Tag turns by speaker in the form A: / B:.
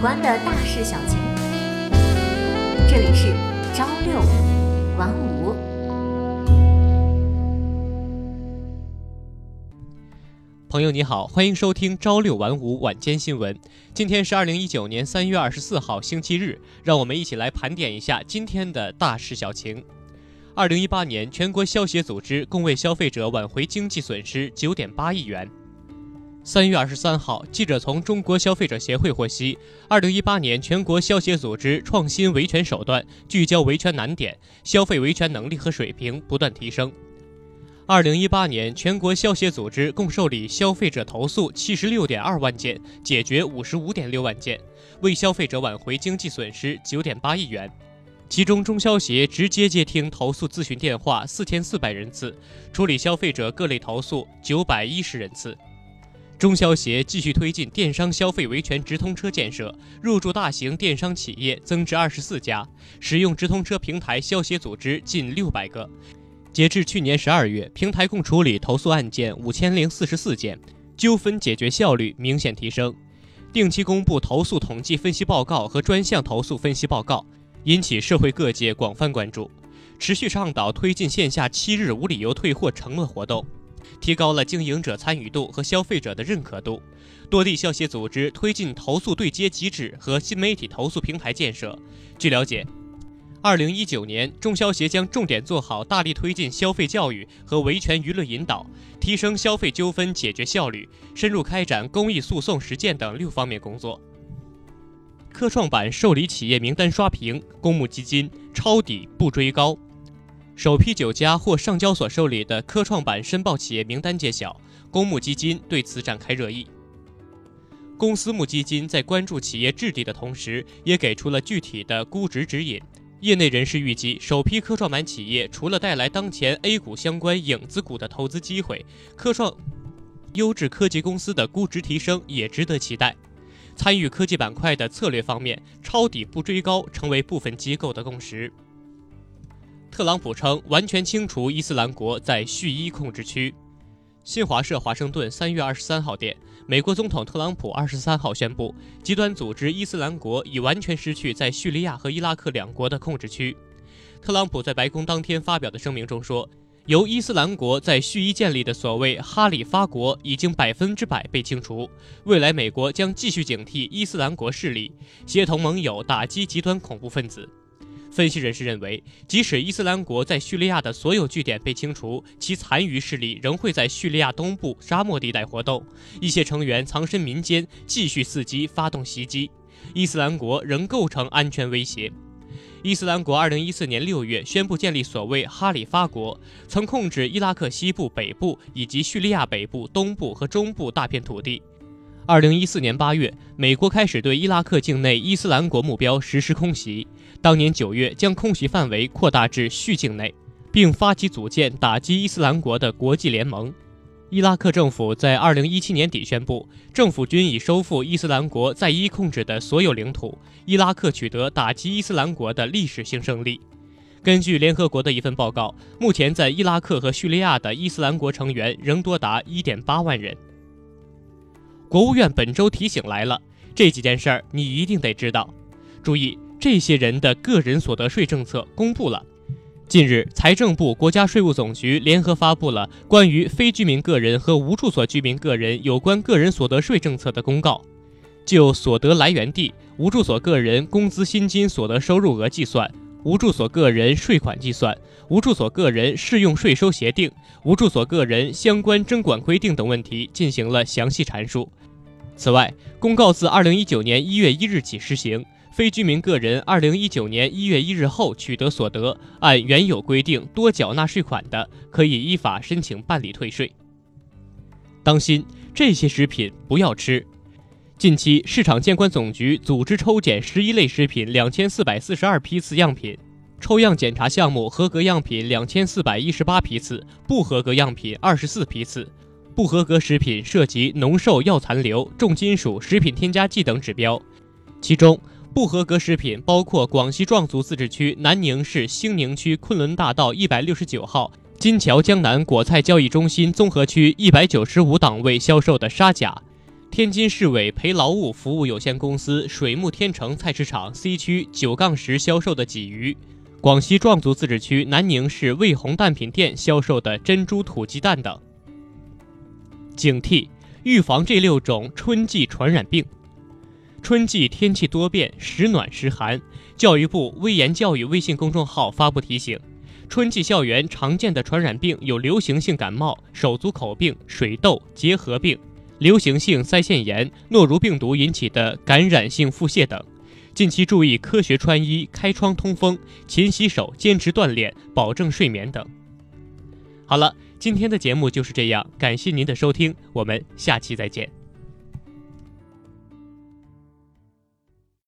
A: 关的大事小情，这里是朝六晚五。
B: 朋友你好，欢迎收听朝六晚五晚间新闻。今天是二零一九年三月二十四号，星期日，让我们一起来盘点一下今天的大事小情。二零一八年，全国消协组织共为消费者挽回经济损失九点八亿元。三月二十三号，记者从中国消费者协会获悉，二零一八年全国消协组织创新维权手段，聚焦维权难点，消费维权能力和水平不断提升。二零一八年，全国消协组织共受理消费者投诉七十六点二万件，解决五十五点六万件，为消费者挽回经济损失九点八亿元。其中，中消协直接接听投诉咨询电话四千四百人次，处理消费者各类投诉九百一十人次。中消协继续推进电商消费维权直通车建设，入驻大型电商企业增至二十四家，使用直通车平台消协组织近六百个。截至去年十二月，平台共处理投诉案件五千零四十四件，纠纷解决效率明显提升。定期公布投诉统计分析报告和专项投诉分析报告，引起社会各界广泛关注。持续倡导推进线下七日无理由退货承诺活动。提高了经营者参与度和消费者的认可度。多地消协组织推进投诉对接机制和新媒体投诉平台建设。据了解，二零一九年，中消协将重点做好大力推进消费教育和维权舆论引导，提升消费纠纷解决效率，深入开展公益诉讼实践等六方面工作。科创板受理企业名单刷屏，公募基金抄底不追高。首批九家获上交所受理的科创板申报企业名单揭晓，公募基金对此展开热议。公私募基金在关注企业质地的同时，也给出了具体的估值指引。业内人士预计，首批科创板企业除了带来当前 A 股相关影子股的投资机会，科创优质科技公司的估值提升也值得期待。参与科技板块的策略方面，抄底不追高成为部分机构的共识。特朗普称完全清除伊斯兰国在叙伊控制区。新华社华盛顿三月二十三号电，美国总统特朗普二十三号宣布，极端组织伊斯兰国已完全失去在叙利亚和伊拉克两国的控制区。特朗普在白宫当天发表的声明中说，由伊斯兰国在叙伊建立的所谓哈里发国已经百分之百被清除。未来美国将继续警惕伊斯兰国势力，协同盟友打击极端恐怖分子。分析人士认为，即使伊斯兰国在叙利亚的所有据点被清除，其残余势力仍会在叙利亚东部沙漠地带活动，一些成员藏身民间，继续伺机发动袭击。伊斯兰国仍构成安全威胁。伊斯兰国2014年6月宣布建立所谓哈里发国，曾控制伊拉克西部、北部以及叙利亚北部、东部和中部大片土地。二零一四年八月，美国开始对伊拉克境内伊斯兰国目标实施空袭。当年九月，将空袭范围扩大至叙境内，并发起组建打击伊斯兰国的国际联盟。伊拉克政府在二零一七年底宣布，政府军已收复伊斯兰国在伊控制的所有领土，伊拉克取得打击伊斯兰国的历史性胜利。根据联合国的一份报告，目前在伊拉克和叙利亚的伊斯兰国成员仍多达一点八万人。国务院本周提醒来了，这几件事儿你一定得知道。注意，这些人的个人所得税政策公布了。近日，财政部、国家税务总局联合发布了关于非居民个人和无住所居民个人有关个人所得税政策的公告，就所得来源地、无住所个人工资薪金所得收入额计算、无住所个人税款计算、无住所个人适用税收协定、无住所个人相关征管规定等问题进行了详细阐述。此外，公告自二零一九年一月一日起施行，非居民个人二零一九年一月一日后取得所得，按原有规定多缴纳税款的，可以依法申请办理退税。当心这些食品不要吃。近期，市场监管总局组织抽检十一类食品两千四百四十二批次样品，抽样检查项目合格样品两千四百一十八批次，不合格样品二十四批次。不合格食品涉及农兽药残留、重金属、食品添加剂等指标，其中不合格食品包括广西壮族自治区南宁市兴宁区昆仑大道一百六十九号金桥江南果菜交易中心综合区一百九十五档位销售的沙甲，天津市委培劳务服务有限公司水木天成菜市场 C 区九杠十销售的鲫鱼，广西壮族自治区南宁市卫红蛋品店销售的珍珠土鸡蛋等。警惕，预防这六种春季传染病。春季天气多变，时暖时寒。教育部微言教育微信公众号发布提醒：春季校园常见的传染病有流行性感冒、手足口病、水痘、结核病、流行性腮腺炎、诺如病毒引起的感染性腹泻等。近期注意科学穿衣、开窗通风、勤洗手、坚持锻炼、保证睡眠等。好了，今天的节目就是这样，感谢您的收听，我们下期再见。